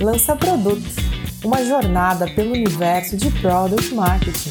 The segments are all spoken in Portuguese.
Lança Produto, uma jornada pelo universo de Product Marketing.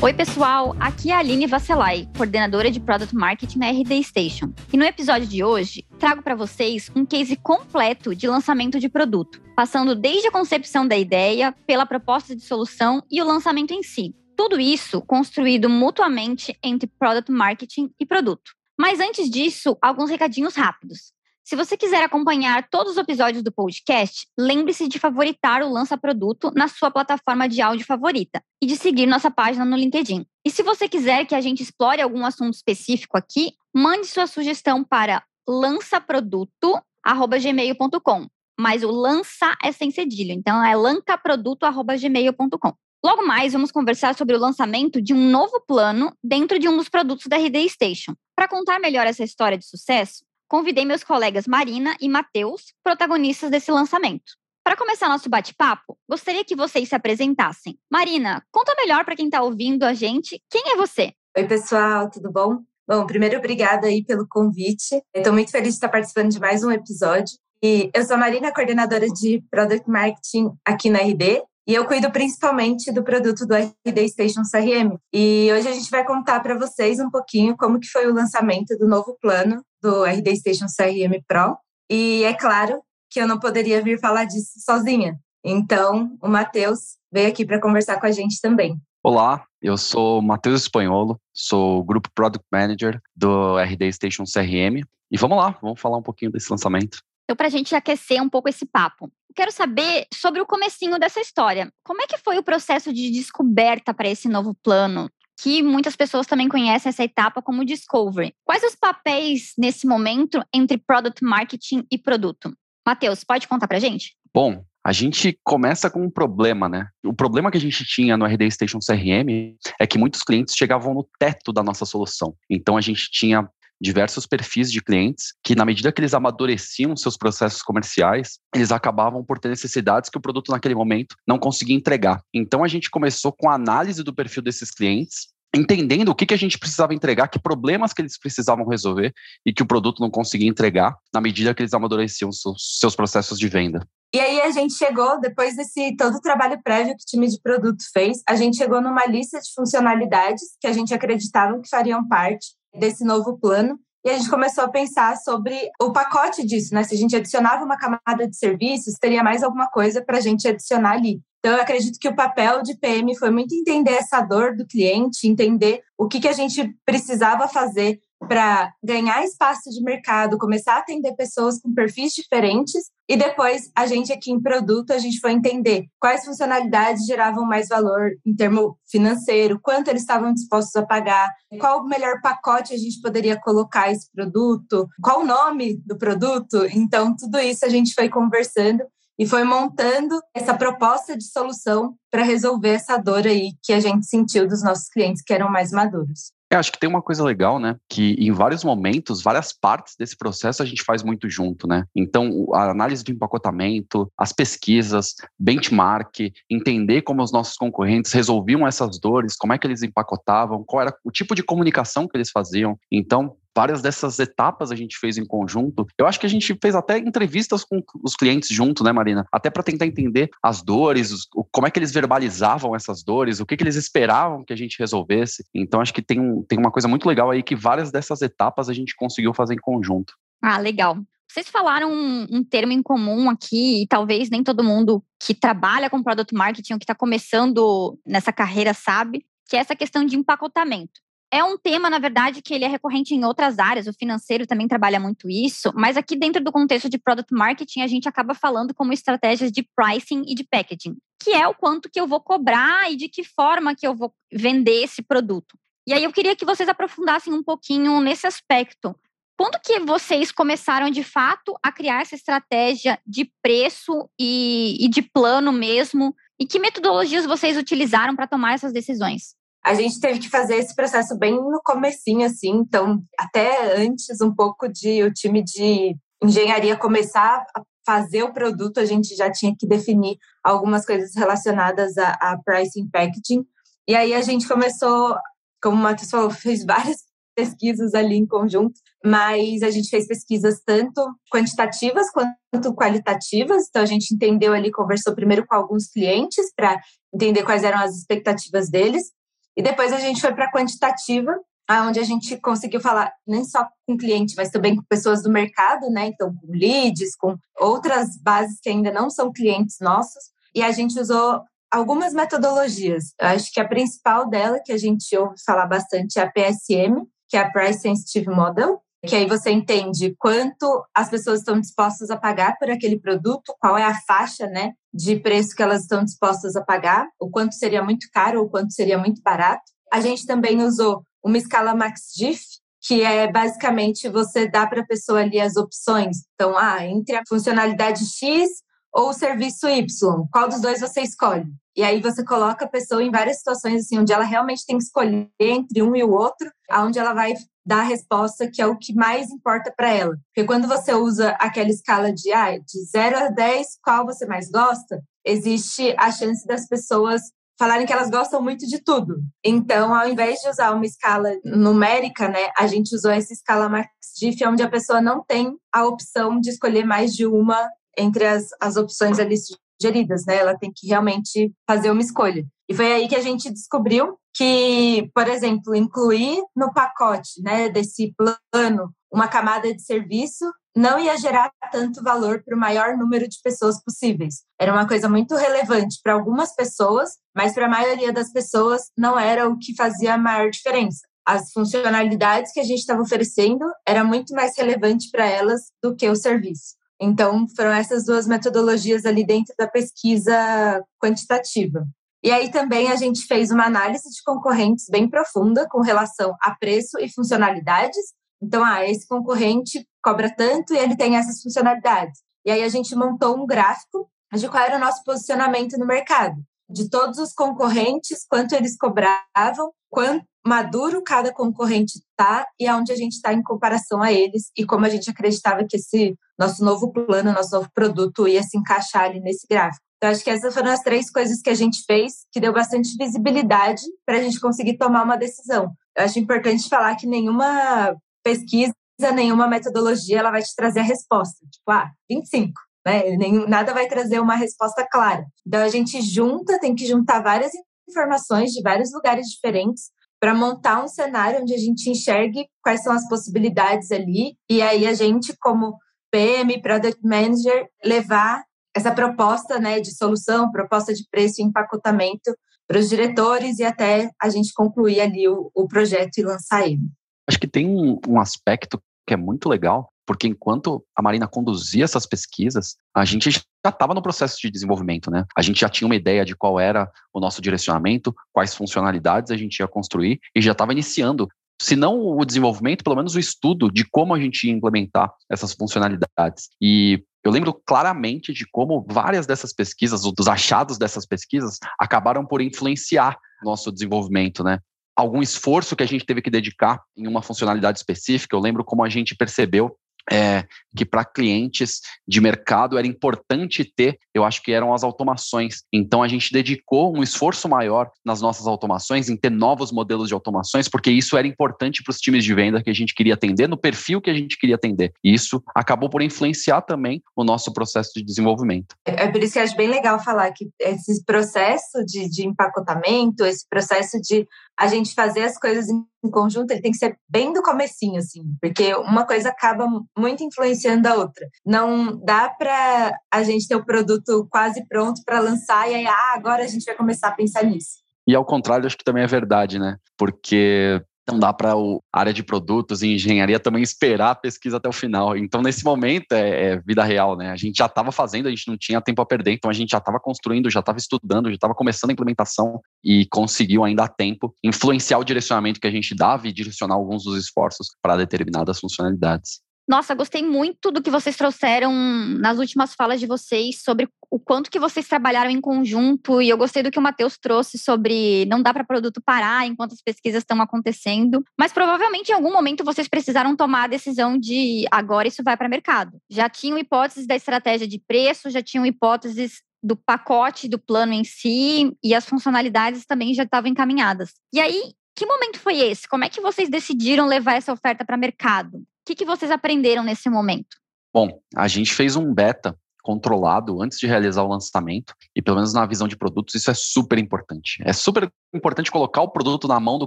Oi, pessoal! Aqui é a Aline Vasselay, coordenadora de Product Marketing na RD Station. E no episódio de hoje, trago para vocês um case completo de lançamento de produto, passando desde a concepção da ideia, pela proposta de solução e o lançamento em si. Tudo isso construído mutuamente entre Product Marketing e produto. Mas antes disso, alguns recadinhos rápidos. Se você quiser acompanhar todos os episódios do podcast, lembre-se de favoritar o Lança Produto na sua plataforma de áudio favorita e de seguir nossa página no LinkedIn. E se você quiser que a gente explore algum assunto específico aqui, mande sua sugestão para lançaproduto@gmail.com. Mas o lança é sem cedilho, então é lancaproduto@gmail.com. Logo mais, vamos conversar sobre o lançamento de um novo plano dentro de um dos produtos da RD Station. Para contar melhor essa história de sucesso, convidei meus colegas Marina e Matheus, protagonistas desse lançamento. Para começar nosso bate-papo, gostaria que vocês se apresentassem. Marina, conta melhor para quem está ouvindo a gente, quem é você? Oi, pessoal, tudo bom? Bom, primeiro, obrigada aí pelo convite. Estou muito feliz de estar participando de mais um episódio. E eu sou a Marina, coordenadora de Product Marketing aqui na RD. E eu cuido principalmente do produto do RD Station CRM. E hoje a gente vai contar para vocês um pouquinho como que foi o lançamento do novo plano do RD Station CRM Pro. E é claro que eu não poderia vir falar disso sozinha. Então, o Matheus veio aqui para conversar com a gente também. Olá, eu sou Matheus Espanholo, sou Grupo Product Manager do RD Station CRM. E vamos lá, vamos falar um pouquinho desse lançamento. Então, para a gente aquecer um pouco esse papo, quero saber sobre o comecinho dessa história. Como é que foi o processo de descoberta para esse novo plano? Que muitas pessoas também conhecem essa etapa como discovery. Quais os papéis nesse momento entre product marketing e produto? Matheus, pode contar para gente? Bom, a gente começa com um problema, né? O problema que a gente tinha no RD Station CRM é que muitos clientes chegavam no teto da nossa solução. Então a gente tinha diversos perfis de clientes que, na medida que eles amadureciam seus processos comerciais, eles acabavam por ter necessidades que o produto naquele momento não conseguia entregar. Então a gente começou com a análise do perfil desses clientes entendendo o que, que a gente precisava entregar, que problemas que eles precisavam resolver e que o produto não conseguia entregar na medida que eles amadureciam seus processos de venda. E aí a gente chegou, depois desse todo o trabalho prévio que o time de produto fez, a gente chegou numa lista de funcionalidades que a gente acreditava que fariam parte desse novo plano. E a gente começou a pensar sobre o pacote disso, né? Se a gente adicionava uma camada de serviços, teria mais alguma coisa para a gente adicionar ali. Então, eu acredito que o papel de PM foi muito entender essa dor do cliente, entender o que, que a gente precisava fazer para ganhar espaço de mercado, começar a atender pessoas com perfis diferentes e depois a gente aqui em produto a gente foi entender quais funcionalidades geravam mais valor em termo financeiro, quanto eles estavam dispostos a pagar, qual o melhor pacote a gente poderia colocar esse produto, qual o nome do produto. Então tudo isso a gente foi conversando e foi montando essa proposta de solução para resolver essa dor aí que a gente sentiu dos nossos clientes que eram mais maduros. Eu acho que tem uma coisa legal, né? Que em vários momentos, várias partes desse processo a gente faz muito junto, né? Então, a análise de empacotamento, as pesquisas, benchmark, entender como os nossos concorrentes resolviam essas dores, como é que eles empacotavam, qual era o tipo de comunicação que eles faziam. Então, várias dessas etapas a gente fez em conjunto. Eu acho que a gente fez até entrevistas com os clientes junto, né, Marina? Até para tentar entender as dores, os, como é que eles verbalizavam essas dores, o que, que eles esperavam que a gente resolvesse. Então, acho que tem, um, tem uma coisa muito legal aí que várias dessas etapas a gente conseguiu fazer em conjunto. Ah, legal. Vocês falaram um, um, termo em comum aqui, e talvez nem todo mundo que trabalha com product marketing ou que está começando nessa carreira sabe, que é essa questão de empacotamento. É um tema, na verdade, que ele é recorrente em outras áreas, o financeiro também trabalha muito isso, mas aqui dentro do contexto de product marketing, a gente acaba falando como estratégias de pricing e de packaging, que é o quanto que eu vou cobrar e de que forma que eu vou vender esse produto. E aí eu queria que vocês aprofundassem um pouquinho nesse aspecto. Quando que vocês começaram de fato a criar essa estratégia de preço e, e de plano mesmo? E que metodologias vocês utilizaram para tomar essas decisões? A gente teve que fazer esse processo bem no comecinho, assim, então até antes um pouco de o time de engenharia começar a fazer o produto, a gente já tinha que definir algumas coisas relacionadas a, a pricing packaging. E aí a gente começou, como o Matheus falou, fez várias pesquisas ali em conjunto, mas a gente fez pesquisas tanto quantitativas quanto qualitativas. Então a gente entendeu ali, conversou primeiro com alguns clientes para entender quais eram as expectativas deles, e depois a gente foi para quantitativa, onde a gente conseguiu falar nem só com cliente, mas também com pessoas do mercado, né? Então com leads, com outras bases que ainda não são clientes nossos, e a gente usou algumas metodologias. Eu acho que a principal dela, que a gente ouve falar bastante, é a PSM, que é a Price Sensitive Model, que aí você entende quanto as pessoas estão dispostas a pagar por aquele produto, qual é a faixa, né, de preço que elas estão dispostas a pagar, o quanto seria muito caro ou quanto seria muito barato. A gente também usou uma escala MaxDiff, que é basicamente você dá para a pessoa ali as opções. Então, ah, entre a funcionalidade X ou o serviço Y, qual dos dois você escolhe? E aí você coloca a pessoa em várias situações assim, onde ela realmente tem que escolher entre um e o outro, aonde ela vai dar a resposta que é o que mais importa para ela. Porque quando você usa aquela escala de ah, de 0 a 10, qual você mais gosta, existe a chance das pessoas falarem que elas gostam muito de tudo. Então, ao invés de usar uma escala numérica, né, a gente usou essa escala MaxDiff, onde a pessoa não tem a opção de escolher mais de uma entre as, as opções ali sugeridas, né? Ela tem que realmente fazer uma escolha. E foi aí que a gente descobriu que, por exemplo, incluir no pacote, né, desse plano uma camada de serviço não ia gerar tanto valor para o maior número de pessoas possíveis. Era uma coisa muito relevante para algumas pessoas, mas para a maioria das pessoas não era o que fazia a maior diferença. As funcionalidades que a gente estava oferecendo era muito mais relevante para elas do que o serviço. Então, foram essas duas metodologias ali dentro da pesquisa quantitativa. E aí também a gente fez uma análise de concorrentes bem profunda com relação a preço e funcionalidades. Então, ah, esse concorrente cobra tanto e ele tem essas funcionalidades. E aí a gente montou um gráfico de qual era o nosso posicionamento no mercado, de todos os concorrentes, quanto eles cobravam, quanto maduro cada concorrente está e aonde a gente está em comparação a eles e como a gente acreditava que esse nosso novo plano, nosso novo produto ia se encaixar ali nesse gráfico. Então, acho que essas foram as três coisas que a gente fez que deu bastante visibilidade para a gente conseguir tomar uma decisão. Eu acho importante falar que nenhuma pesquisa, nenhuma metodologia, ela vai te trazer a resposta. Tipo, ah, 25. Né? Nem, nada vai trazer uma resposta clara. Então, a gente junta, tem que juntar várias informações de vários lugares diferentes para montar um cenário onde a gente enxergue quais são as possibilidades ali e aí a gente como PM, Product Manager, levar essa proposta né, de solução, proposta de preço e empacotamento para os diretores e até a gente concluir ali o, o projeto e lançar ele. Acho que tem um, um aspecto que é muito legal, porque enquanto a Marina conduzia essas pesquisas, a gente já estava no processo de desenvolvimento, né? A gente já tinha uma ideia de qual era o nosso direcionamento, quais funcionalidades a gente ia construir e já estava iniciando se não o desenvolvimento, pelo menos o estudo de como a gente ia implementar essas funcionalidades. E eu lembro claramente de como várias dessas pesquisas, dos achados dessas pesquisas, acabaram por influenciar nosso desenvolvimento, né? Algum esforço que a gente teve que dedicar em uma funcionalidade específica, eu lembro como a gente percebeu é, que para clientes de mercado era importante ter, eu acho que eram as automações. Então a gente dedicou um esforço maior nas nossas automações, em ter novos modelos de automações, porque isso era importante para os times de venda que a gente queria atender, no perfil que a gente queria atender. E isso acabou por influenciar também o nosso processo de desenvolvimento. É, é por isso que eu acho bem legal falar que esse processo de, de empacotamento, esse processo de a gente fazer as coisas em conjunto, ele tem que ser bem do comecinho, assim, porque uma coisa acaba muito influenciando a outra. Não dá para a gente ter o produto quase pronto para lançar e aí, ah, agora a gente vai começar a pensar nisso. E ao contrário, acho que também é verdade, né? Porque não dá para a área de produtos e engenharia também esperar a pesquisa até o final. Então, nesse momento, é, é vida real, né? A gente já estava fazendo, a gente não tinha tempo a perder, então a gente já estava construindo, já estava estudando, já estava começando a implementação e conseguiu ainda a tempo influenciar o direcionamento que a gente dava e direcionar alguns dos esforços para determinadas funcionalidades. Nossa, gostei muito do que vocês trouxeram nas últimas falas de vocês sobre o quanto que vocês trabalharam em conjunto e eu gostei do que o Matheus trouxe sobre não dá para produto parar enquanto as pesquisas estão acontecendo, mas provavelmente em algum momento vocês precisaram tomar a decisão de agora isso vai para mercado. Já tinham hipóteses da estratégia de preço, já tinham hipóteses do pacote do plano em si e as funcionalidades também já estavam encaminhadas. E aí, que momento foi esse? Como é que vocês decidiram levar essa oferta para mercado? O que, que vocês aprenderam nesse momento? Bom, a gente fez um beta controlado antes de realizar o lançamento, e pelo menos na visão de produtos, isso é super importante. É super importante colocar o produto na mão do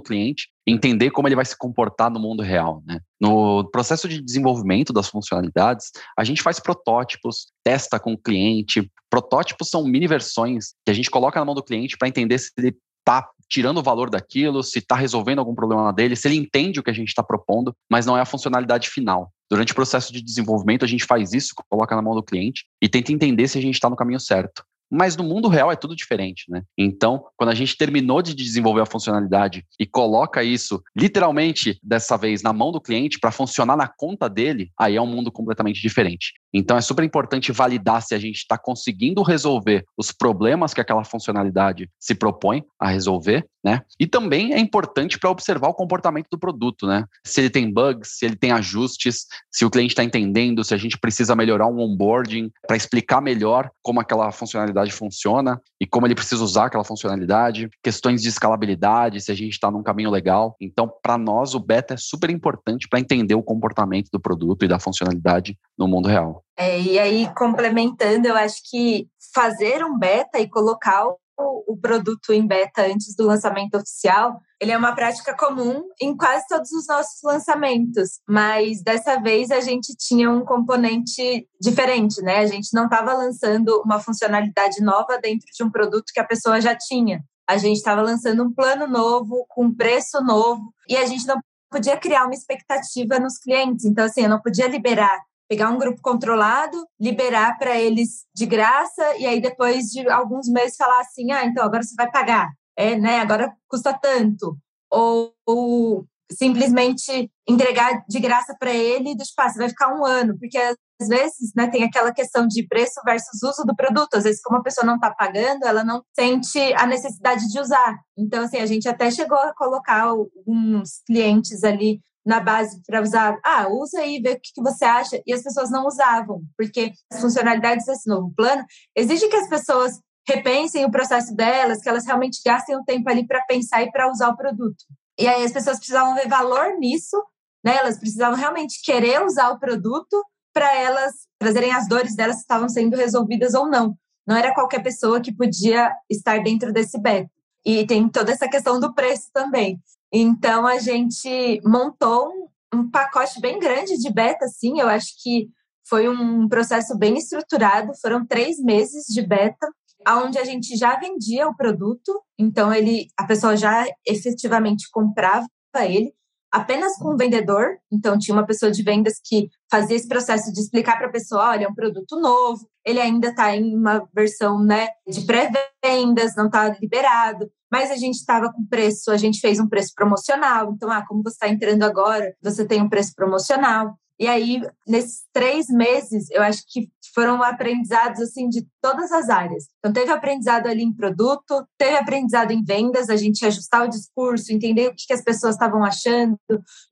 cliente, entender como ele vai se comportar no mundo real. Né? No processo de desenvolvimento das funcionalidades, a gente faz protótipos, testa com o cliente. Protótipos são mini versões que a gente coloca na mão do cliente para entender se ele está tirando o valor daquilo, se está resolvendo algum problema dele, se ele entende o que a gente está propondo, mas não é a funcionalidade final. Durante o processo de desenvolvimento, a gente faz isso, coloca na mão do cliente e tenta entender se a gente está no caminho certo. Mas no mundo real é tudo diferente, né? Então, quando a gente terminou de desenvolver a funcionalidade e coloca isso literalmente dessa vez na mão do cliente para funcionar na conta dele, aí é um mundo completamente diferente. Então é super importante validar se a gente está conseguindo resolver os problemas que aquela funcionalidade se propõe a resolver, né? E também é importante para observar o comportamento do produto, né? Se ele tem bugs, se ele tem ajustes, se o cliente está entendendo, se a gente precisa melhorar um onboarding para explicar melhor como aquela funcionalidade funciona e como ele precisa usar aquela funcionalidade, questões de escalabilidade, se a gente está num caminho legal. Então, para nós, o beta é super importante para entender o comportamento do produto e da funcionalidade no mundo real. É, e aí, complementando, eu acho que fazer um beta e colocar o, o produto em beta antes do lançamento oficial, ele é uma prática comum em quase todos os nossos lançamentos, mas dessa vez a gente tinha um componente diferente, né? A gente não estava lançando uma funcionalidade nova dentro de um produto que a pessoa já tinha. A gente estava lançando um plano novo, com preço novo, e a gente não podia criar uma expectativa nos clientes. Então, assim, eu não podia liberar pegar um grupo controlado, liberar para eles de graça e aí depois de alguns meses falar assim, ah, então agora você vai pagar, é, né? Agora custa tanto ou, ou simplesmente entregar de graça para ele e tipo, ah, você vai ficar um ano, porque às vezes né, tem aquela questão de preço versus uso do produto. Às vezes, como a pessoa não está pagando, ela não sente a necessidade de usar. Então, assim, a gente até chegou a colocar alguns clientes ali na base para usar. Ah, usa aí, vê o que, que você acha. E as pessoas não usavam, porque as funcionalidades desse novo plano exigem que as pessoas repensem o processo delas, que elas realmente gastem o tempo ali para pensar e para usar o produto. E aí as pessoas precisavam ver valor nisso, né? Elas precisavam realmente querer usar o produto para elas trazerem as dores delas que estavam sendo resolvidas ou não. Não era qualquer pessoa que podia estar dentro desse beta. E tem toda essa questão do preço também. Então a gente montou um, um pacote bem grande de beta, assim. Eu acho que foi um processo bem estruturado. Foram três meses de beta, onde a gente já vendia o produto. Então ele, a pessoa já efetivamente comprava ele apenas com o vendedor. Então, tinha uma pessoa de vendas que fazia esse processo de explicar para a pessoa: olha, é um produto novo, ele ainda está em uma versão né, de pré-vendas, não está liberado. Mas a gente estava com preço, a gente fez um preço promocional. Então, ah, como você está entrando agora, você tem um preço promocional. E aí, nesses três meses, eu acho que foram aprendizados assim de todas as áreas. Então, teve aprendizado ali em produto, teve aprendizado em vendas, a gente ajustar o discurso, entender o que, que as pessoas estavam achando,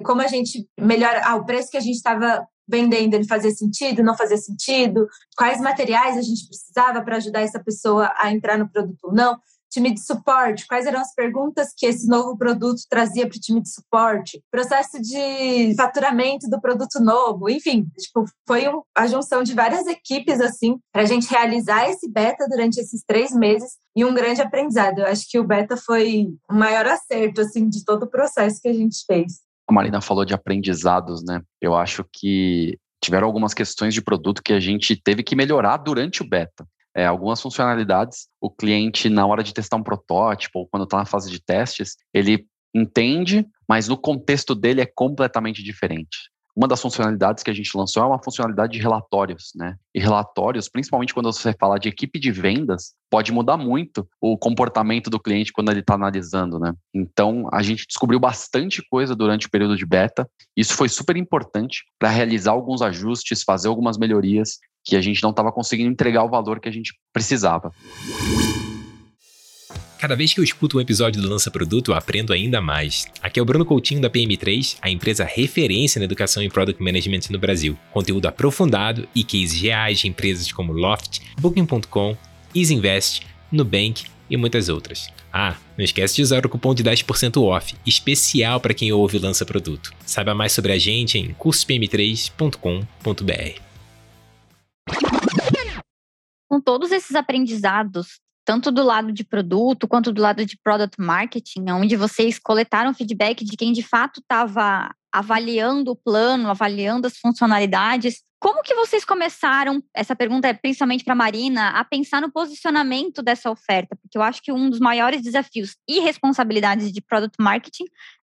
como a gente melhora ah, o preço que a gente estava vendendo, ele fazia sentido, não fazia sentido, quais materiais a gente precisava para ajudar essa pessoa a entrar no produto ou não time de suporte, quais eram as perguntas que esse novo produto trazia para o time de suporte, processo de faturamento do produto novo, enfim, tipo, foi um, a junção de várias equipes assim para a gente realizar esse beta durante esses três meses e um grande aprendizado. Eu acho que o beta foi o maior acerto assim de todo o processo que a gente fez. A Marina falou de aprendizados, né? Eu acho que tiveram algumas questões de produto que a gente teve que melhorar durante o beta é, algumas funcionalidades, o cliente, na hora de testar um protótipo ou quando está na fase de testes, ele entende, mas no contexto dele é completamente diferente. Uma das funcionalidades que a gente lançou é uma funcionalidade de relatórios, né? E relatórios, principalmente quando você fala de equipe de vendas, pode mudar muito o comportamento do cliente quando ele está analisando, né? Então, a gente descobriu bastante coisa durante o período de beta. Isso foi super importante para realizar alguns ajustes, fazer algumas melhorias que a gente não estava conseguindo entregar o valor que a gente precisava. Cada vez que eu escuto um episódio do Lança Produto, eu aprendo ainda mais. Aqui é o Bruno Coutinho da PM3, a empresa referência na educação em Product Management no Brasil. Conteúdo aprofundado e cases reais de empresas como Loft, Booking.com, EasyInvest, Nubank e muitas outras. Ah, não esquece de usar o cupom de 10% off, especial para quem ouve o Lança Produto. Saiba mais sobre a gente em cursospm3.com.br. Com todos esses aprendizados, tanto do lado de produto quanto do lado de product marketing, onde vocês coletaram feedback de quem de fato estava avaliando o plano, avaliando as funcionalidades. Como que vocês começaram? Essa pergunta é principalmente para Marina, a pensar no posicionamento dessa oferta, porque eu acho que um dos maiores desafios e responsabilidades de product marketing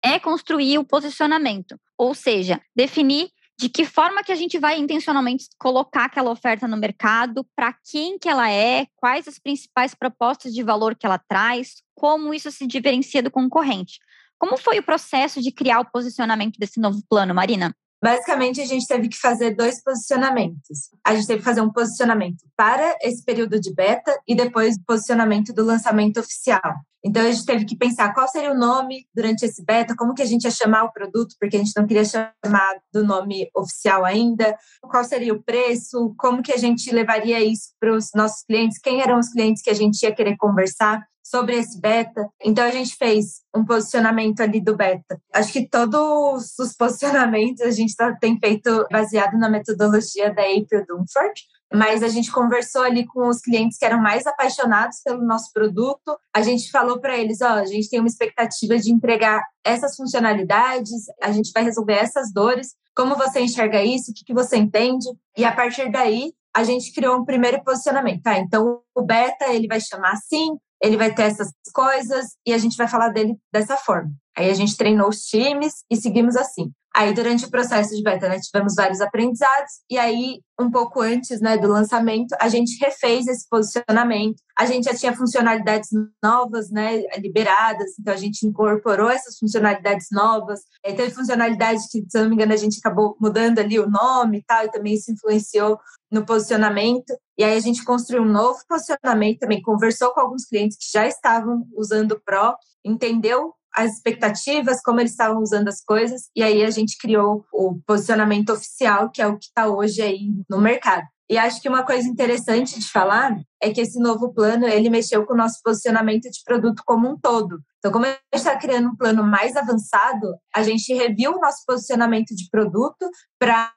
é construir o posicionamento, ou seja, definir de que forma que a gente vai intencionalmente colocar aquela oferta no mercado, para quem que ela é, quais as principais propostas de valor que ela traz, como isso se diferencia do concorrente. Como foi o processo de criar o posicionamento desse novo plano, Marina? Basicamente, a gente teve que fazer dois posicionamentos. A gente teve que fazer um posicionamento para esse período de beta e depois o posicionamento do lançamento oficial. Então, a gente teve que pensar qual seria o nome durante esse beta, como que a gente ia chamar o produto, porque a gente não queria chamar do nome oficial ainda, qual seria o preço, como que a gente levaria isso para os nossos clientes, quem eram os clientes que a gente ia querer conversar sobre esse beta. Então a gente fez um posicionamento ali do beta. Acho que todos os posicionamentos a gente tá, tem feito baseado na metodologia da April Dunford, mas a gente conversou ali com os clientes que eram mais apaixonados pelo nosso produto. A gente falou para eles, ó, a gente tem uma expectativa de entregar essas funcionalidades, a gente vai resolver essas dores. Como você enxerga isso? O que, que você entende? E a partir daí, a gente criou um primeiro posicionamento. Tá, então o beta ele vai chamar assim, ele vai ter essas coisas e a gente vai falar dele dessa forma. Aí a gente treinou os times e seguimos assim. Aí, durante o processo de beta, né, tivemos vários aprendizados, e aí, um pouco antes né, do lançamento, a gente refez esse posicionamento. A gente já tinha funcionalidades novas, né, liberadas, então a gente incorporou essas funcionalidades novas. Aí teve funcionalidade que, se não me engano, a gente acabou mudando ali o nome e tal, e também isso influenciou no posicionamento. E aí a gente construiu um novo posicionamento também, conversou com alguns clientes que já estavam usando o Pro, entendeu as expectativas, como eles estavam usando as coisas, e aí a gente criou o posicionamento oficial, que é o que está hoje aí no mercado. E acho que uma coisa interessante de falar é que esse novo plano, ele mexeu com o nosso posicionamento de produto como um todo. Então, como a gente está criando um plano mais avançado, a gente reviu o nosso posicionamento de produto para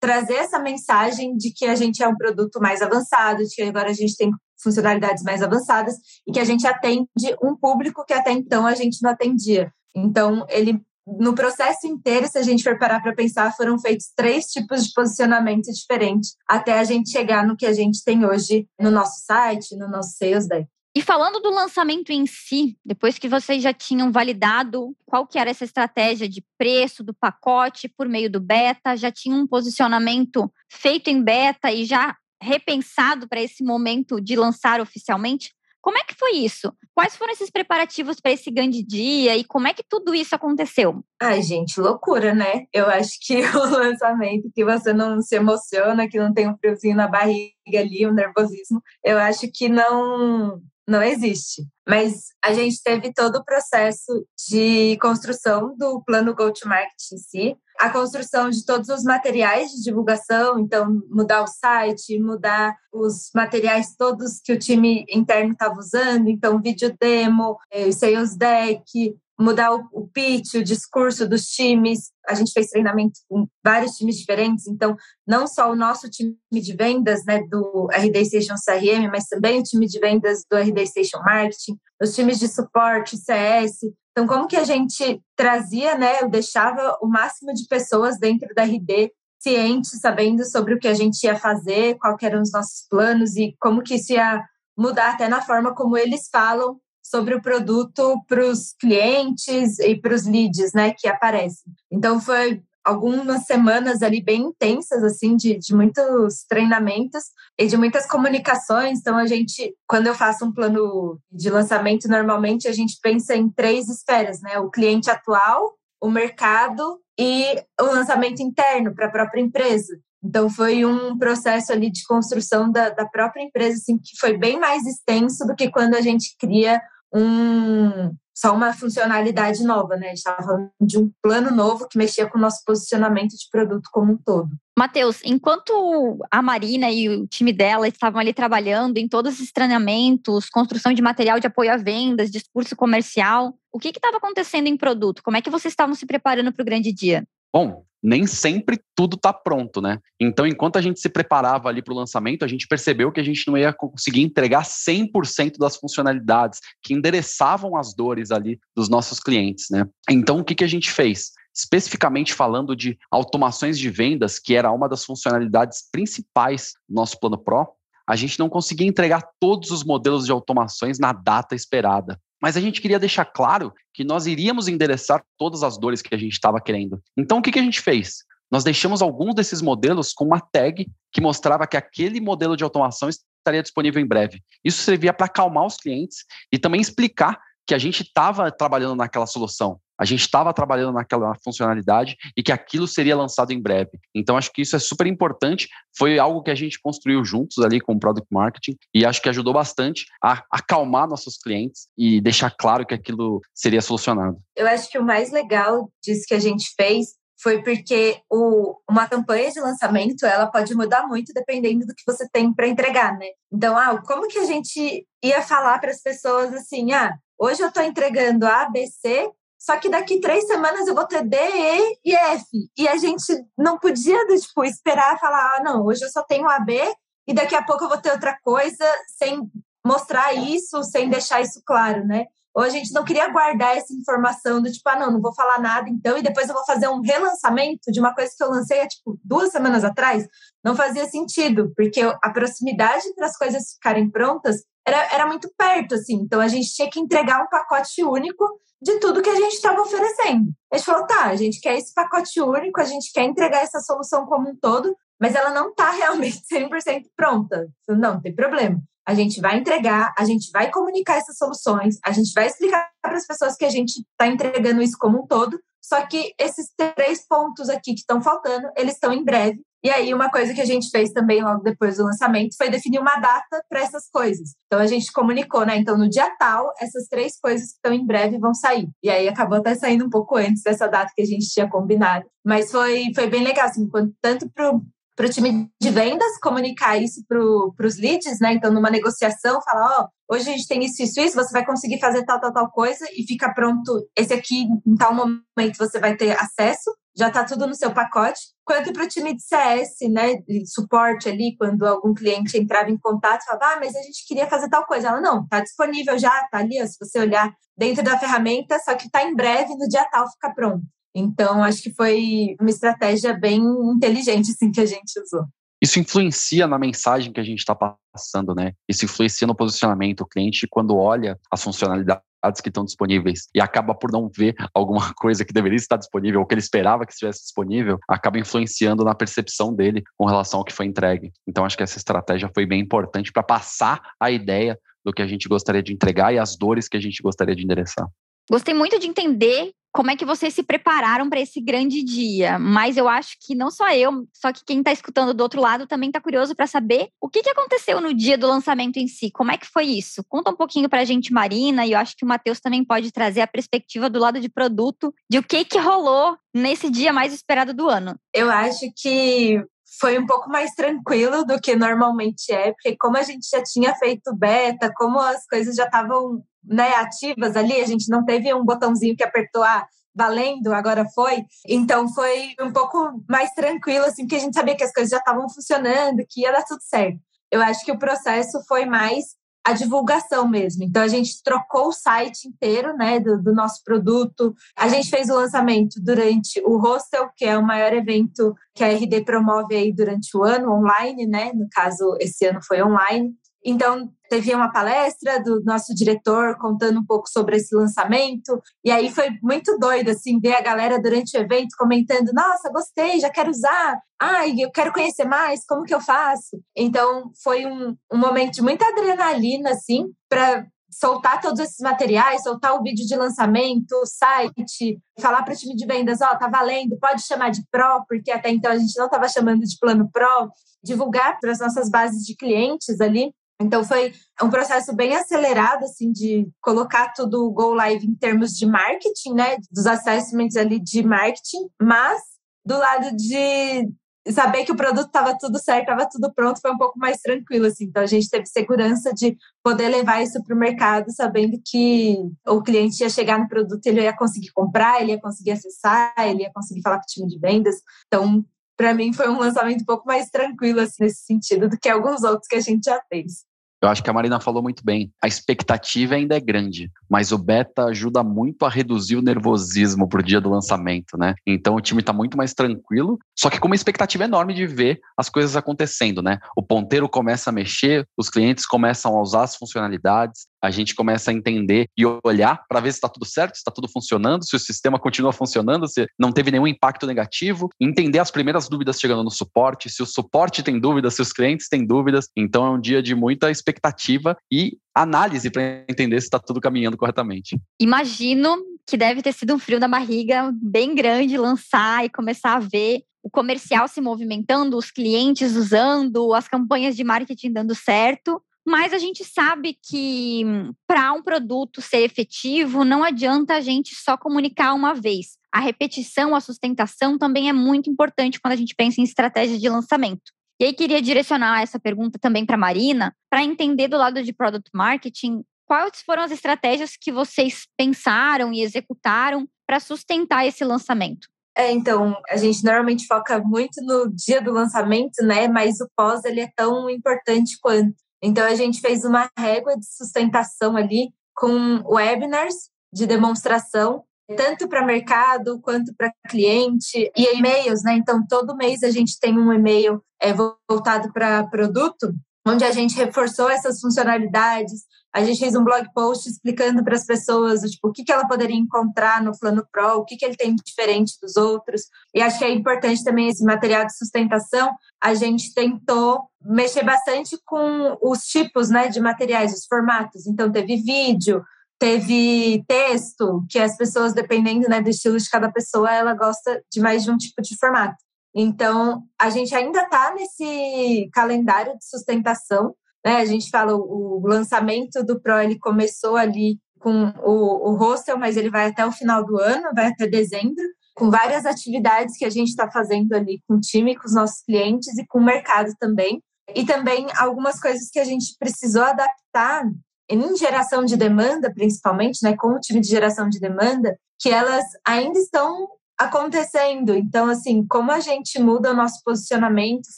trazer essa mensagem de que a gente é um produto mais avançado, de que agora a gente tem funcionalidades mais avançadas e que a gente atende um público que até então a gente não atendia. Então, ele no processo inteiro, se a gente for parar para pensar, foram feitos três tipos de posicionamento diferentes até a gente chegar no que a gente tem hoje no nosso site, no nosso Sales Deck. E falando do lançamento em si, depois que vocês já tinham validado qual que era essa estratégia de preço do pacote por meio do beta, já tinha um posicionamento feito em beta e já repensado para esse momento de lançar oficialmente? Como é que foi isso? Quais foram esses preparativos para esse grande dia e como é que tudo isso aconteceu? Ai, gente, loucura, né? Eu acho que o lançamento, que você não se emociona, que não tem um friozinho na barriga ali, um nervosismo, eu acho que não não existe. Mas a gente teve todo o processo de construção do plano go-to-market em si, a construção de todos os materiais de divulgação, então mudar o site, mudar os materiais todos que o time interno estava usando, então vídeo demo, eh, sales deck, mudar o pitch, o discurso dos times. A gente fez treinamento com vários times diferentes, então não só o nosso time de vendas, né, do RD Station CRM, mas também o time de vendas do RD Station Marketing, os times de suporte, CS. Então, como que a gente trazia, né, eu deixava o máximo de pessoas dentro da RD cientes, sabendo sobre o que a gente ia fazer, quais eram os nossos planos e como que isso ia mudar até na forma como eles falam sobre o produto para os clientes e para os leads, né, que aparecem. Então foi algumas semanas ali bem intensas, assim, de, de muitos treinamentos e de muitas comunicações. Então, a gente, quando eu faço um plano de lançamento, normalmente a gente pensa em três esferas, né? O cliente atual, o mercado e o lançamento interno para a própria empresa. Então, foi um processo ali de construção da, da própria empresa, assim, que foi bem mais extenso do que quando a gente cria um só uma funcionalidade nova, né? A gente estava falando de um plano novo que mexia com o nosso posicionamento de produto como um todo. Matheus, enquanto a Marina e o time dela estavam ali trabalhando em todos esses treinamentos, construção de material de apoio a vendas, discurso comercial, o que estava acontecendo em produto? Como é que vocês estavam se preparando para o grande dia? Bom, nem sempre tudo está pronto, né? Então, enquanto a gente se preparava ali para o lançamento, a gente percebeu que a gente não ia conseguir entregar 100% das funcionalidades que endereçavam as dores ali dos nossos clientes, né? Então, o que, que a gente fez? Especificamente falando de automações de vendas, que era uma das funcionalidades principais do nosso plano Pro, a gente não conseguia entregar todos os modelos de automações na data esperada. Mas a gente queria deixar claro que nós iríamos endereçar todas as dores que a gente estava querendo. Então, o que, que a gente fez? Nós deixamos alguns desses modelos com uma tag que mostrava que aquele modelo de automação estaria disponível em breve. Isso servia para acalmar os clientes e também explicar que a gente estava trabalhando naquela solução, a gente estava trabalhando naquela funcionalidade e que aquilo seria lançado em breve. Então, acho que isso é super importante. Foi algo que a gente construiu juntos ali com o Product Marketing e acho que ajudou bastante a acalmar nossos clientes e deixar claro que aquilo seria solucionado. Eu acho que o mais legal disso que a gente fez foi porque o, uma campanha de lançamento ela pode mudar muito dependendo do que você tem para entregar, né? Então, ah, como que a gente ia falar para as pessoas assim, ah, Hoje eu estou entregando A, B, C, só que daqui três semanas eu vou ter D, E e F. E a gente não podia, tipo, esperar falar, ah, não, hoje eu só tenho A, B e daqui a pouco eu vou ter outra coisa sem mostrar isso, sem deixar isso claro, né? Ou a gente não queria guardar essa informação do tipo, ah, não, não vou falar nada então, e depois eu vou fazer um relançamento de uma coisa que eu lancei há, tipo, duas semanas atrás. Não fazia sentido, porque a proximidade para as coisas ficarem prontas era, era muito perto, assim. Então a gente tinha que entregar um pacote único de tudo que a gente estava oferecendo. A gente falou, tá, a gente quer esse pacote único, a gente quer entregar essa solução como um todo, mas ela não está realmente 100% pronta. Não, não tem problema. A gente vai entregar, a gente vai comunicar essas soluções, a gente vai explicar para as pessoas que a gente está entregando isso como um todo. Só que esses três pontos aqui que estão faltando, eles estão em breve e aí, uma coisa que a gente fez também logo depois do lançamento foi definir uma data para essas coisas. Então, a gente comunicou, né? Então, no dia tal, essas três coisas que estão em breve vão sair. E aí, acabou até saindo um pouco antes dessa data que a gente tinha combinado. Mas foi, foi bem legal, assim, tanto para o time de vendas comunicar isso para os leads, né? Então, numa negociação, falar, ó, oh, hoje a gente tem isso, isso, isso, você vai conseguir fazer tal, tal, tal coisa e fica pronto. Esse aqui, em tal momento, você vai ter acesso, já está tudo no seu pacote. Quanto para o time de CS, né? De suporte ali, quando algum cliente entrava em contato, falava, ah, mas a gente queria fazer tal coisa. Ela, não, está disponível já, está ali, ó, se você olhar dentro da ferramenta, só que está em breve, no dia tal, fica pronto. Então, acho que foi uma estratégia bem inteligente assim, que a gente usou. Isso influencia na mensagem que a gente está passando, né? Isso influencia no posicionamento. O cliente, quando olha as funcionalidades que estão disponíveis e acaba por não ver alguma coisa que deveria estar disponível ou que ele esperava que estivesse disponível, acaba influenciando na percepção dele com relação ao que foi entregue. Então, acho que essa estratégia foi bem importante para passar a ideia do que a gente gostaria de entregar e as dores que a gente gostaria de endereçar. Gostei muito de entender como é que vocês se prepararam para esse grande dia. Mas eu acho que não só eu, só que quem está escutando do outro lado também está curioso para saber o que, que aconteceu no dia do lançamento em si. Como é que foi isso? Conta um pouquinho para a gente, Marina, e eu acho que o Matheus também pode trazer a perspectiva do lado de produto de o que, que rolou nesse dia mais esperado do ano. Eu acho que foi um pouco mais tranquilo do que normalmente é, porque como a gente já tinha feito beta, como as coisas já estavam né, ativas ali, a gente não teve um botãozinho que apertou, ah, valendo, agora foi. Então foi um pouco mais tranquilo, assim, porque a gente sabia que as coisas já estavam funcionando, que ia dar tudo certo. Eu acho que o processo foi mais a divulgação mesmo. Então a gente trocou o site inteiro, né, do, do, nosso produto. A gente fez o lançamento durante o Hostel, que é o maior evento que a RD promove aí durante o ano online, né? No caso, esse ano foi online. Então, teve uma palestra do nosso diretor contando um pouco sobre esse lançamento. E aí foi muito doido, assim, ver a galera durante o evento comentando: Nossa, gostei, já quero usar. Ai, eu quero conhecer mais, como que eu faço? Então, foi um, um momento de muita adrenalina, assim, para soltar todos esses materiais, soltar o vídeo de lançamento, o site, falar para o time de vendas, ó, oh, tá valendo, pode chamar de Pro, porque até então a gente não estava chamando de plano Pro, divulgar para as nossas bases de clientes ali. Então foi um processo bem acelerado assim de colocar tudo go live em termos de marketing, né, dos assessments ali de marketing, mas do lado de saber que o produto estava tudo certo, estava tudo pronto, foi um pouco mais tranquilo assim. Então a gente teve segurança de poder levar isso para o mercado, sabendo que o cliente ia chegar no produto, ele ia conseguir comprar, ele ia conseguir acessar, ele ia conseguir falar com o time de vendas. Então para mim foi um lançamento um pouco mais tranquilo assim, nesse sentido do que alguns outros que a gente já fez. Eu acho que a Marina falou muito bem. A expectativa ainda é grande, mas o beta ajuda muito a reduzir o nervosismo pro dia do lançamento, né? Então o time está muito mais tranquilo, só que com uma expectativa enorme de ver as coisas acontecendo, né? O ponteiro começa a mexer, os clientes começam a usar as funcionalidades, a gente começa a entender e olhar para ver se está tudo certo, se está tudo funcionando, se o sistema continua funcionando, se não teve nenhum impacto negativo, entender as primeiras dúvidas chegando no suporte, se o suporte tem dúvidas, se os clientes têm dúvidas. Então é um dia de muita expectativa e análise para entender se está tudo caminhando corretamente. Imagino que deve ter sido um frio da barriga bem grande lançar e começar a ver o comercial se movimentando, os clientes usando, as campanhas de marketing dando certo. Mas a gente sabe que para um produto ser efetivo, não adianta a gente só comunicar uma vez. A repetição, a sustentação também é muito importante quando a gente pensa em estratégia de lançamento. E aí queria direcionar essa pergunta também para Marina, para entender do lado de product marketing, quais foram as estratégias que vocês pensaram e executaram para sustentar esse lançamento? É, então, a gente normalmente foca muito no dia do lançamento, né? Mas o pós ele é tão importante quanto. Então, a gente fez uma régua de sustentação ali com webinars de demonstração, tanto para mercado quanto para cliente, e e-mails, né? Então, todo mês a gente tem um e-mail é, voltado para produto, onde a gente reforçou essas funcionalidades, a gente fez um blog post explicando para as pessoas tipo, o que, que ela poderia encontrar no Plano Pro, o que, que ele tem diferente dos outros. E acho que é importante também esse material de sustentação. A gente tentou mexer bastante com os tipos né, de materiais, os formatos. Então, teve vídeo, teve texto, que as pessoas, dependendo né, do estilo de cada pessoa, ela gosta de mais de um tipo de formato. Então, a gente ainda está nesse calendário de sustentação, né? A gente fala o, o lançamento do Pro ele começou ali com o, o hostel, mas ele vai até o final do ano, vai até dezembro, com várias atividades que a gente está fazendo ali com o time, com os nossos clientes e com o mercado também. E também algumas coisas que a gente precisou adaptar em geração de demanda, principalmente, né, com o time de geração de demanda, que elas ainda estão acontecendo. Então, assim, como a gente muda o nosso posicionamento,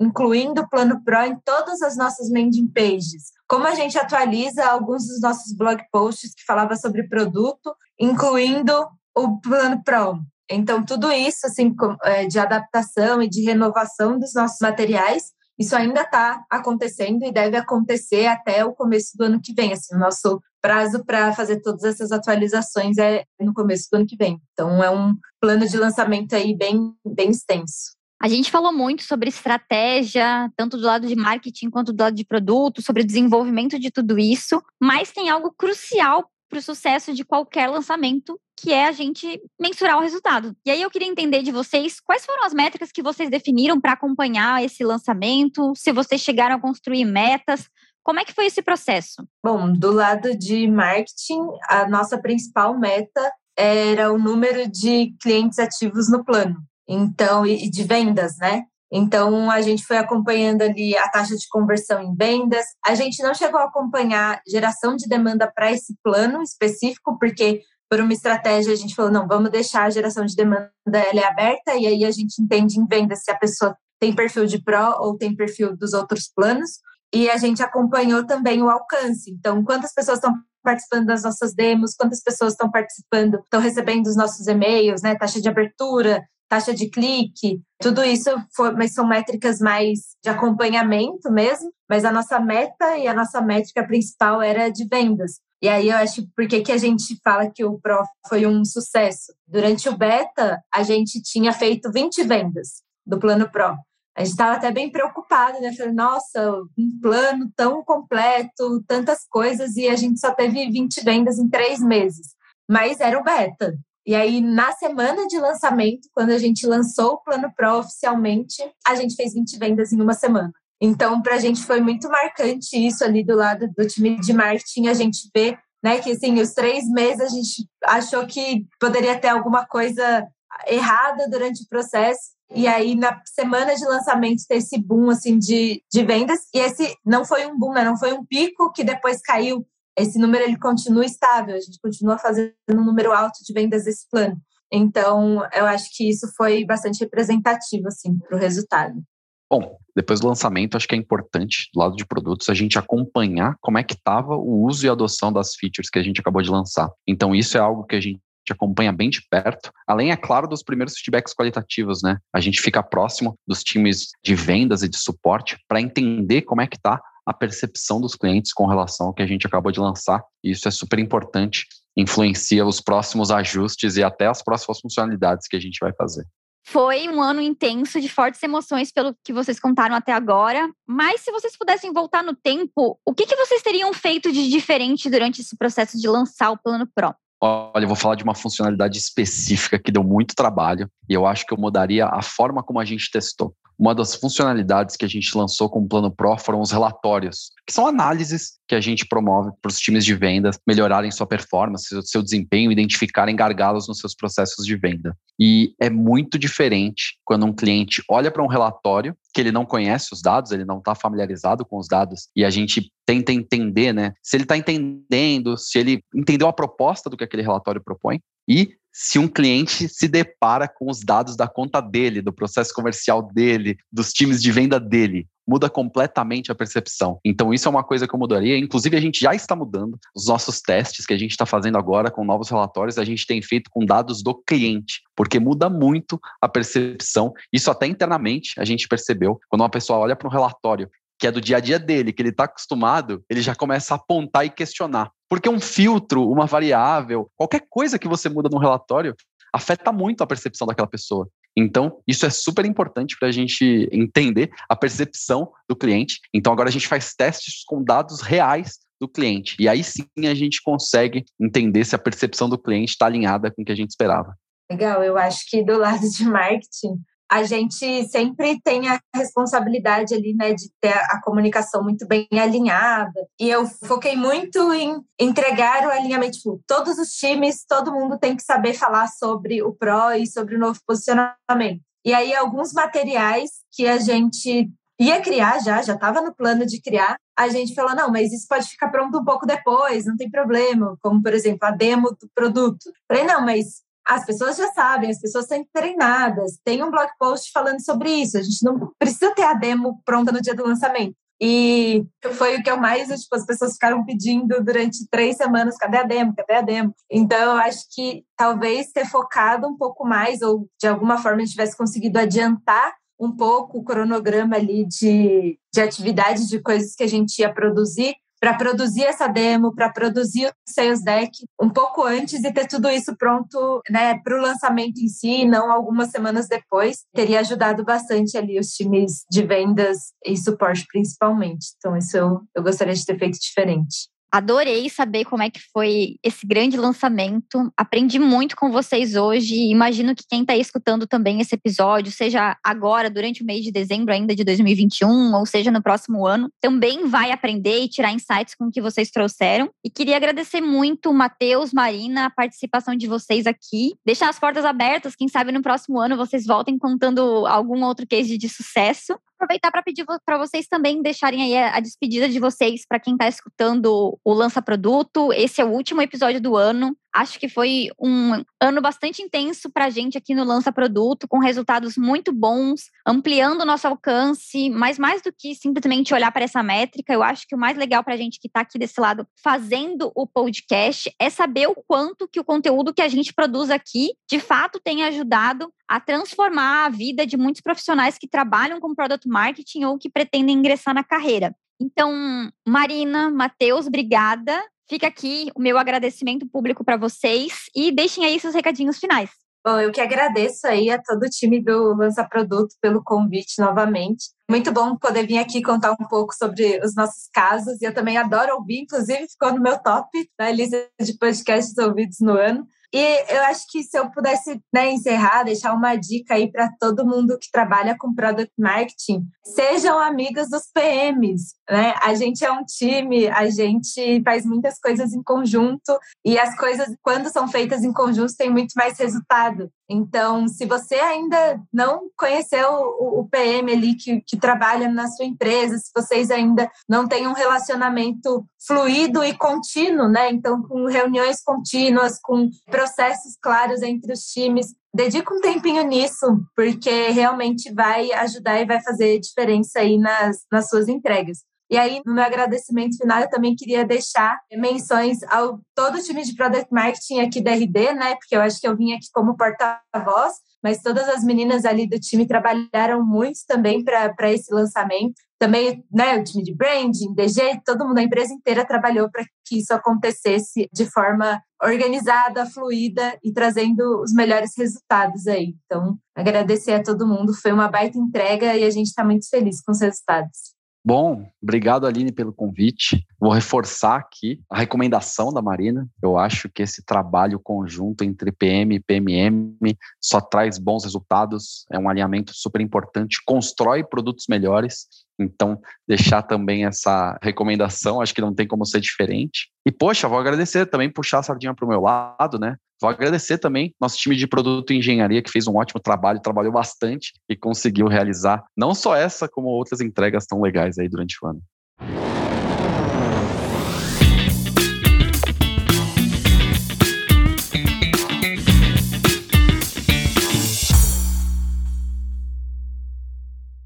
incluindo o Plano Pro em todas as nossas landing pages, como a gente atualiza alguns dos nossos blog posts que falava sobre produto, incluindo o Plano Pro. Então, tudo isso, assim, é, de adaptação e de renovação dos nossos materiais, isso ainda está acontecendo e deve acontecer até o começo do ano que vem. Assim, o nosso prazo para fazer todas essas atualizações é no começo do ano que vem. Então é um plano de lançamento aí bem, bem extenso. A gente falou muito sobre estratégia, tanto do lado de marketing quanto do lado de produto, sobre desenvolvimento de tudo isso, mas tem algo crucial para o sucesso de qualquer lançamento, que é a gente mensurar o resultado. E aí eu queria entender de vocês quais foram as métricas que vocês definiram para acompanhar esse lançamento, se vocês chegaram a construir metas, como é que foi esse processo? Bom, do lado de marketing, a nossa principal meta era o número de clientes ativos no plano. Então, e de vendas, né? Então, a gente foi acompanhando ali a taxa de conversão em vendas. A gente não chegou a acompanhar geração de demanda para esse plano específico, porque por uma estratégia a gente falou, não, vamos deixar a geração de demanda ela é aberta e aí a gente entende em vendas se a pessoa tem perfil de Pro ou tem perfil dos outros planos e a gente acompanhou também o alcance. Então, quantas pessoas estão participando das nossas demos, quantas pessoas estão participando, estão recebendo os nossos e-mails, né? Taxa de abertura, taxa de clique, tudo isso foi, mas são métricas mais de acompanhamento mesmo. Mas a nossa meta e a nossa métrica principal era de vendas. E aí eu acho por que, a gente fala que o Pro foi um sucesso. Durante o beta, a gente tinha feito 20 vendas do plano Pro. A gente estava até bem preocupado, né? Falei, nossa, um plano tão completo, tantas coisas, e a gente só teve 20 vendas em três meses. Mas era o beta. E aí, na semana de lançamento, quando a gente lançou o Plano Pro oficialmente, a gente fez 20 vendas em uma semana. Então, para a gente foi muito marcante isso ali do lado do time de marketing, a gente vê né, que assim, os três meses a gente achou que poderia ter alguma coisa errada durante o processo. E aí, na semana de lançamento, ter esse boom assim, de, de vendas. E esse não foi um boom, né? não foi um pico que depois caiu. Esse número ele continua estável, a gente continua fazendo um número alto de vendas desse plano. Então, eu acho que isso foi bastante representativo assim, para o resultado. Bom, depois do lançamento, acho que é importante, do lado de produtos, a gente acompanhar como é que estava o uso e adoção das features que a gente acabou de lançar. Então, isso é algo que a gente acompanha bem de perto, além, é claro, dos primeiros feedbacks qualitativos, né? A gente fica próximo dos times de vendas e de suporte para entender como é que está a percepção dos clientes com relação ao que a gente acabou de lançar. E isso é super importante, influencia os próximos ajustes e até as próximas funcionalidades que a gente vai fazer. Foi um ano intenso de fortes emoções pelo que vocês contaram até agora. Mas se vocês pudessem voltar no tempo, o que, que vocês teriam feito de diferente durante esse processo de lançar o Plano Pro? Olha, eu vou falar de uma funcionalidade específica que deu muito trabalho e eu acho que eu mudaria a forma como a gente testou. Uma das funcionalidades que a gente lançou com o Plano Pro foram os relatórios, que são análises que a gente promove para os times de vendas melhorarem sua performance, seu desempenho, identificarem gargalos nos seus processos de venda. E é muito diferente quando um cliente olha para um relatório que ele não conhece os dados, ele não está familiarizado com os dados, e a gente tenta entender, né? Se ele está entendendo, se ele entendeu a proposta do que aquele relatório propõe, e se um cliente se depara com os dados da conta dele, do processo comercial dele, dos times de venda dele. Muda completamente a percepção. Então, isso é uma coisa que eu mudaria. Inclusive, a gente já está mudando os nossos testes que a gente está fazendo agora com novos relatórios, a gente tem feito com dados do cliente, porque muda muito a percepção. Isso até internamente a gente percebeu. Quando uma pessoa olha para um relatório que é do dia a dia dele, que ele está acostumado, ele já começa a apontar e questionar. Porque um filtro, uma variável, qualquer coisa que você muda no relatório afeta muito a percepção daquela pessoa. Então, isso é super importante para a gente entender a percepção do cliente. Então, agora a gente faz testes com dados reais do cliente. E aí sim a gente consegue entender se a percepção do cliente está alinhada com o que a gente esperava. Legal, eu acho que do lado de marketing, a gente sempre tem a responsabilidade ali, né, de ter a comunicação muito bem alinhada. E eu foquei muito em entregar o alinhamento. Tipo, todos os times, todo mundo tem que saber falar sobre o PRO e sobre o novo posicionamento. E aí, alguns materiais que a gente ia criar já, já estava no plano de criar, a gente falou, não, mas isso pode ficar pronto um pouco depois, não tem problema, como, por exemplo, a demo do produto. Falei, não, mas as pessoas já sabem, as pessoas são treinadas. Tem um blog post falando sobre isso. A gente não precisa ter a demo pronta no dia do lançamento. E foi o que eu mais, tipo, as pessoas ficaram pedindo durante três semanas, cadê a demo, cadê a demo? Então, eu acho que talvez ter focado um pouco mais, ou de alguma forma a gente tivesse conseguido adiantar um pouco o cronograma ali de, de atividades, de coisas que a gente ia produzir, para produzir essa demo, para produzir o Sales Deck um pouco antes e ter tudo isso pronto né, para o lançamento em si, não algumas semanas depois, teria ajudado bastante ali os times de vendas e suporte principalmente. Então, isso eu, eu gostaria de ter feito diferente. Adorei saber como é que foi esse grande lançamento. Aprendi muito com vocês hoje. Imagino que quem está escutando também esse episódio, seja agora, durante o mês de dezembro ainda de 2021, ou seja no próximo ano, também vai aprender e tirar insights com o que vocês trouxeram. E queria agradecer muito, Matheus, Marina, a participação de vocês aqui. Deixar as portas abertas, quem sabe no próximo ano vocês voltem contando algum outro case de sucesso aproveitar para pedir para vocês também deixarem aí a, despedida de vocês para quem está escutando o Lança Produto. Esse é o último episódio do ano. Acho que foi um ano bastante intenso para a gente aqui no Lança Produto, com resultados muito bons, ampliando o nosso alcance, mas mais do que simplesmente olhar para essa métrica, eu acho que o mais legal para a gente que está aqui desse lado fazendo o podcast é saber o quanto que o conteúdo que a gente produz aqui, de fato, tem ajudado a transformar a vida de muitos profissionais que trabalham com product marketing ou que pretendem ingressar na carreira. Então, Marina, Matheus, obrigada. Fica aqui o meu agradecimento público para vocês e deixem aí seus recadinhos finais. Bom, eu que agradeço aí a todo o time do Lança Produto pelo convite novamente. Muito bom poder vir aqui contar um pouco sobre os nossos casos. E eu também adoro ouvir, inclusive ficou no meu top da lista de podcasts ouvidos no ano. E eu acho que se eu pudesse né, encerrar, deixar uma dica aí para todo mundo que trabalha com product marketing, sejam amigos dos PMs. Né? A gente é um time, a gente faz muitas coisas em conjunto e as coisas, quando são feitas em conjunto, têm muito mais resultado. Então, se você ainda não conheceu o, PM ali que, que trabalha na sua empresa, se vocês ainda não têm um relacionamento fluido e contínuo, né? Então, com reuniões contínuas, com processos claros entre os times, dedica um tempinho nisso, porque realmente vai ajudar e vai fazer diferença aí nas, nas suas entregas. E aí, no meu agradecimento final, eu também queria deixar menções ao todo o time de Product Marketing aqui da RD, né? Porque eu acho que eu vim aqui como porta-voz, mas todas as meninas ali do time trabalharam muito também para esse lançamento. Também, né, o time de branding, DG, todo mundo, a empresa inteira trabalhou para que isso acontecesse de forma organizada, fluida e trazendo os melhores resultados aí. Então, agradecer a todo mundo, foi uma baita entrega e a gente está muito feliz com os resultados. Bom, obrigado Aline pelo convite. Vou reforçar aqui a recomendação da Marina. Eu acho que esse trabalho conjunto entre PM e PMM só traz bons resultados. É um alinhamento super importante, constrói produtos melhores. Então, deixar também essa recomendação, acho que não tem como ser diferente. E, poxa, vou agradecer também, puxar a sardinha para o meu lado, né? Vou agradecer também nosso time de produto e engenharia, que fez um ótimo trabalho, trabalhou bastante e conseguiu realizar não só essa, como outras entregas tão legais aí durante o ano.